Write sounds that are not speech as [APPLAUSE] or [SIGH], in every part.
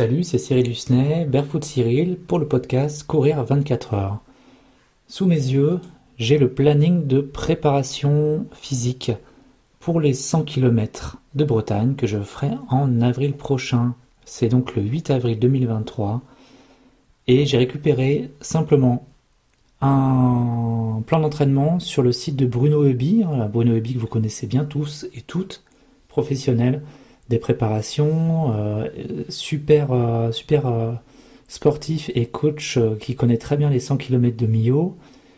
Salut, c'est Cyril Husnet, Barefoot Cyril, pour le podcast Courir 24 heures. Sous mes yeux, j'ai le planning de préparation physique pour les 100 km de Bretagne que je ferai en avril prochain. C'est donc le 8 avril 2023. Et j'ai récupéré simplement un plan d'entraînement sur le site de Bruno Ebi. Bruno Ebi que vous connaissez bien tous et toutes, professionnels des préparations, euh, super, euh, super euh, sportif et coach qui connaît très bien les 100 km de Millau,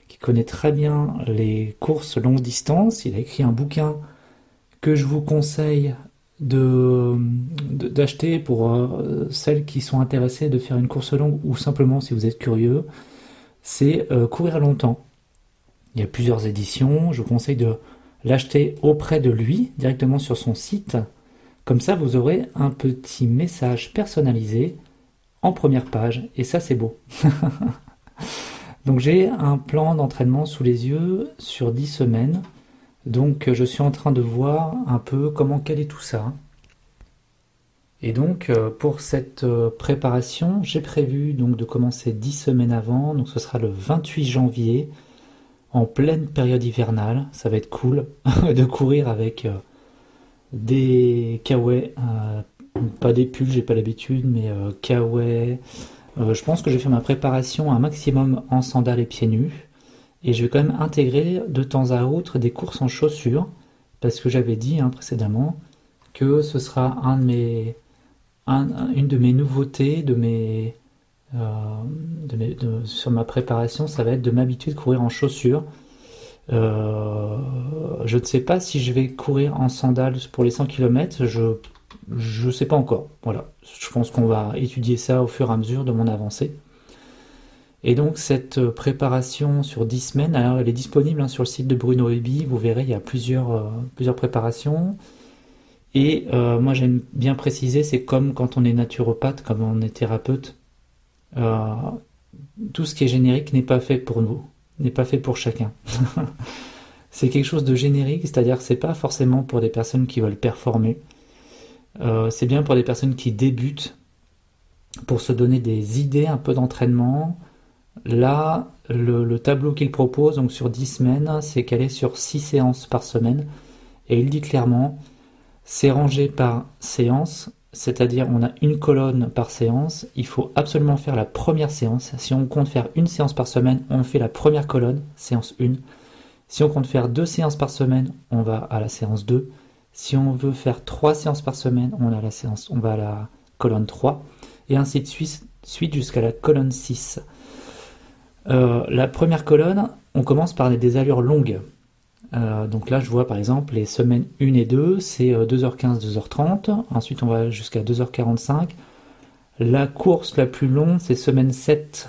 qui connaît très bien les courses longue distance. Il a écrit un bouquin que je vous conseille d'acheter pour celles qui sont intéressées de faire une course longue ou simplement si vous êtes curieux. C'est courir longtemps. Il y a plusieurs éditions. Je vous conseille de l'acheter auprès de lui directement sur son site comme ça, vous aurez un petit message personnalisé en première page, et ça, c'est beau. [LAUGHS] Donc j'ai un plan d'entraînement sous les yeux sur 10 semaines. Donc je suis en train de voir un peu comment caler tout ça. Et donc euh, pour cette euh, préparation, j'ai prévu donc de commencer 10 semaines avant. Donc ce sera le 28 janvier en pleine période hivernale. Ça va être cool [LAUGHS] de courir avec euh, des kawaii, euh, pas des pulls, j'ai pas l'habitude, mais euh, kawaii. Euh, je pense que je vais faire ma préparation un maximum en sandales et pieds nus. Et je vais quand même intégrer de temps à autre des courses en chaussures, parce que j'avais dit hein, précédemment que ce sera un de mes, une de mes nouveautés, de mes, sur ma préparation, ça va être de m'habituer de courir en chaussures. Euh, je ne sais pas si je vais courir en sandales pour les 100 km. Je ne sais pas encore. Voilà. Je pense qu'on va étudier ça au fur et à mesure de mon avancée. Et donc cette préparation sur 10 semaines, alors elle est disponible hein, sur le site de Bruno Ebi, vous verrez il y a plusieurs, euh, préparations. Et euh, moi j'aime bien préciser, c'est comme quand on est naturopathe, comme on est thérapeute, tout ce qui est générique n'est pas fait pour nous n'est pas fait pour chacun. [LAUGHS] c'est quelque chose de générique, c'est-à-dire que c'est pas forcément pour des personnes qui veulent performer. Euh, c'est bien pour des personnes qui débutent, pour se donner des idées, un peu d'entraînement. Là, le, tableau qu'il propose, donc sur 10 semaines, c'est qu'elle est sur 6 séances par semaine. Et il dit clairement, c'est rangé par séance, c'est-à-dire on a une colonne par séance, il faut absolument faire la première séance. Si on compte faire une séance par semaine, on fait la première colonne, séance 1. Si on compte faire deux séances par semaine, on va à la séance 2. Si on veut faire trois séances par semaine, on, a la séance, on va à la colonne 3. Et ainsi de suite, jusqu'à la colonne 6. Euh, la première colonne, on commence par des allures longues. Euh, donc là, je vois par exemple les semaines 1 et 2, c'est 2h15, euh, 2h30. Ensuite, on va jusqu'à 2h45. La course la plus longue, c'est semaine 7,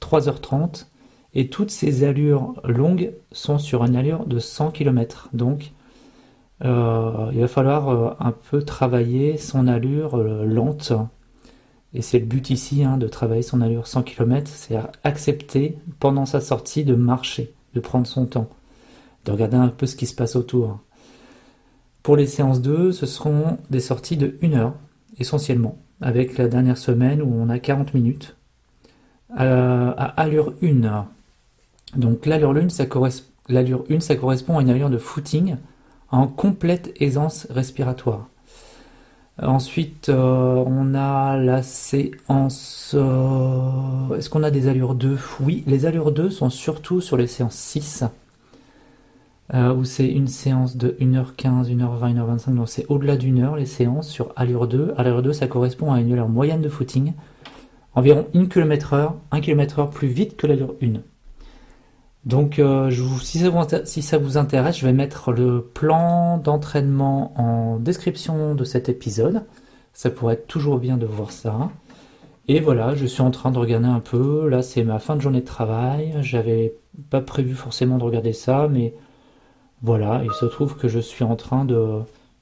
3h30. Et toutes ces allures longues sont sur une allure de 100 km. Donc, euh, il va falloir un peu travailler son allure lente. Et c'est le but ici, hein, de travailler son allure 100 km, c'est accepter pendant sa sortie de marcher, de prendre son temps de regarder un peu ce qui se passe autour. Pour les séances 2, ce seront des sorties de 1 heure, essentiellement, avec la dernière semaine où on a 40 minutes, à, allure 1. Donc l'allure 1, ça, l'allure 1, ça correspond à une allure de footing en complète aisance respiratoire. Ensuite, euh, on a la séance. Euh, est-ce qu'on a des allures 2 Oui, les allures 2 sont surtout sur les séances 6 euh, où c'est une séance de 1h15, 1h20, 1h25, donc c'est au-delà d'une heure les séances sur allure 2. Allure 2, ça correspond à une allure moyenne de footing, environ 1 km/h, 1 km/h plus vite que l'allure 1. Donc euh, si, ça vous, si ça vous intéresse, je vais mettre le plan d'entraînement en description de cet épisode. Ça pourrait être toujours bien de voir ça. Et voilà, je suis en train de regarder un peu. Là, c'est ma fin de journée de travail. J'avais pas prévu forcément de regarder ça, mais voilà, il se trouve que je suis en train de,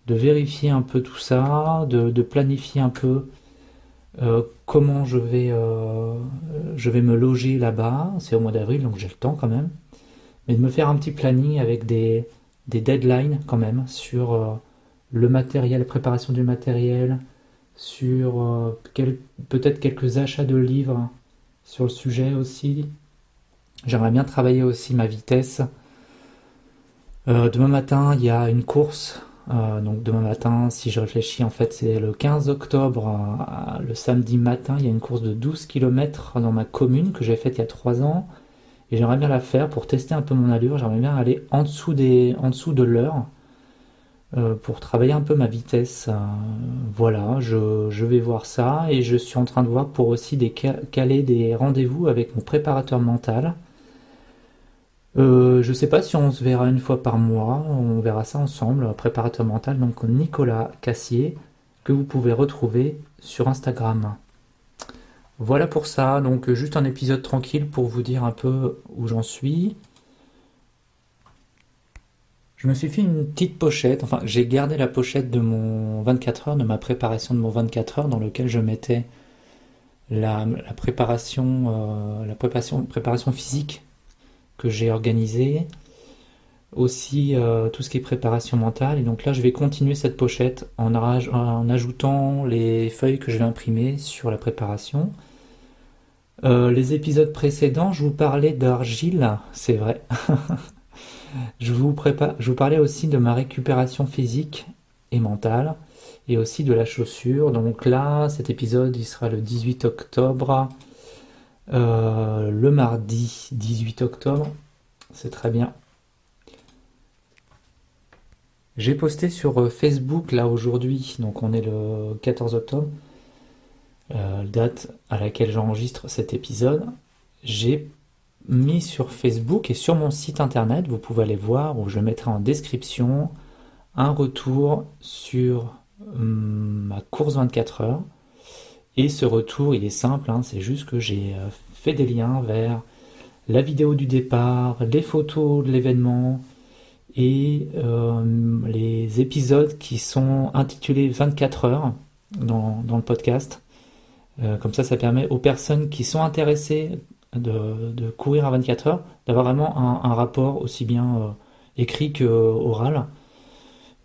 vérifier un peu tout ça, de, planifier un peu euh, comment je vais, euh, je vais me loger là-bas. C'est au mois d'avril, donc j'ai le temps quand même. Mais de me faire un petit planning avec des, deadlines quand même sur euh, le matériel, la préparation du matériel, sur peut-être quelques achats de livres sur le sujet aussi. J'aimerais bien travailler aussi ma vitesse. Demain matin, il y a une course euh, donc demain matin, si je réfléchis, en fait c'est le 15 octobre, euh, le samedi matin, il y a une course de 12 km dans ma commune que j'ai faite il y a 3 ans. Et j'aimerais bien la faire pour tester un peu mon allure. J'aimerais bien aller en dessous, de l'heure euh, pour travailler un peu ma vitesse. voilà, je, vais voir ça et je suis en train de voir pour aussi caler des rendez-vous avec mon préparateur mental euh, je ne sais pas si on se verra une fois par mois, on verra ça ensemble, préparateur mental, donc Nicolas Cassier, que vous pouvez retrouver sur Instagram. Voilà pour ça, donc juste un épisode tranquille pour vous dire un peu où j'en suis. Je me suis fait une petite pochette, enfin j'ai gardé la pochette de mon 24 heures, de ma préparation de mon 24 heures, dans lequel je mettais la, préparation, euh, la préparation physique que j'ai organisé, aussi euh, tout ce qui est préparation mentale. Et donc là, je vais continuer cette pochette en, ajoutant les feuilles que je vais imprimer sur la préparation. Euh, les épisodes précédents, je vous parlais d'argile, c'est vrai. [LAUGHS] je, vous je vous parlais aussi de ma récupération physique et mentale, et aussi de la chaussure. Donc là, cet épisode, il sera le 18 octobre. Euh, le mardi 18 octobre. C'est très bien. J'ai posté sur euh, Facebook là aujourd'hui, donc on est le 14 octobre, euh, date à laquelle j'enregistre cet épisode. J'ai mis sur Facebook et sur mon site internet, vous pouvez aller voir, où je mettrai en description un retour sur hum, ma course 24 heures et ce retour, il est simple, hein, c'est juste que j'ai euh, fait des liens vers la vidéo du départ, les photos de l'événement et euh, les épisodes qui sont intitulés 24 heures dans, le podcast. Euh, comme ça, ça permet aux personnes qui sont intéressées de, courir à 24 heures d'avoir vraiment un, rapport aussi bien écrit que oral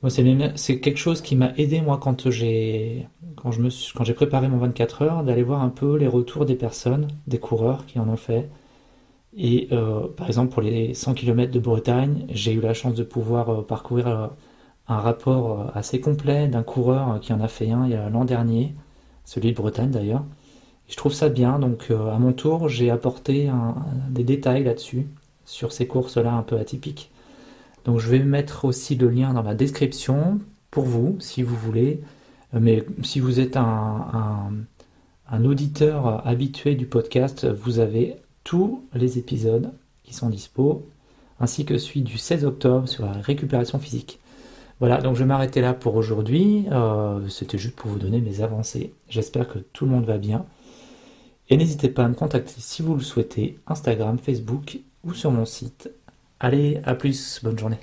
c'est quelque chose qui m'a aidé moi quand j'ai quand préparé mon 24 heures d'aller voir un peu les retours des personnes, des coureurs qui en ont fait. Et euh, par exemple pour les 100 km de Bretagne, j'ai eu la chance de pouvoir euh, parcourir euh, un rapport assez complet d'un coureur qui en a fait un l'an dernier, celui de Bretagne d'ailleurs. Je trouve ça bien, donc à mon tour j'ai apporté des détails là-dessus, sur ces courses-là un peu atypiques. Donc je vais mettre aussi le lien dans la description pour vous, si vous voulez. Mais si vous êtes un, auditeur habitué du podcast, vous avez tous les épisodes qui sont dispo, ainsi que celui du 16 octobre sur la récupération physique. Voilà, donc je vais m'arrêter là pour aujourd'hui. Euh, c'était juste pour vous donner mes avancées. J'espère que tout le monde va bien. Et n'hésitez pas à me contacter si vous le souhaitez, Instagram, Facebook ou sur mon site Allez, à plus, bonne journée.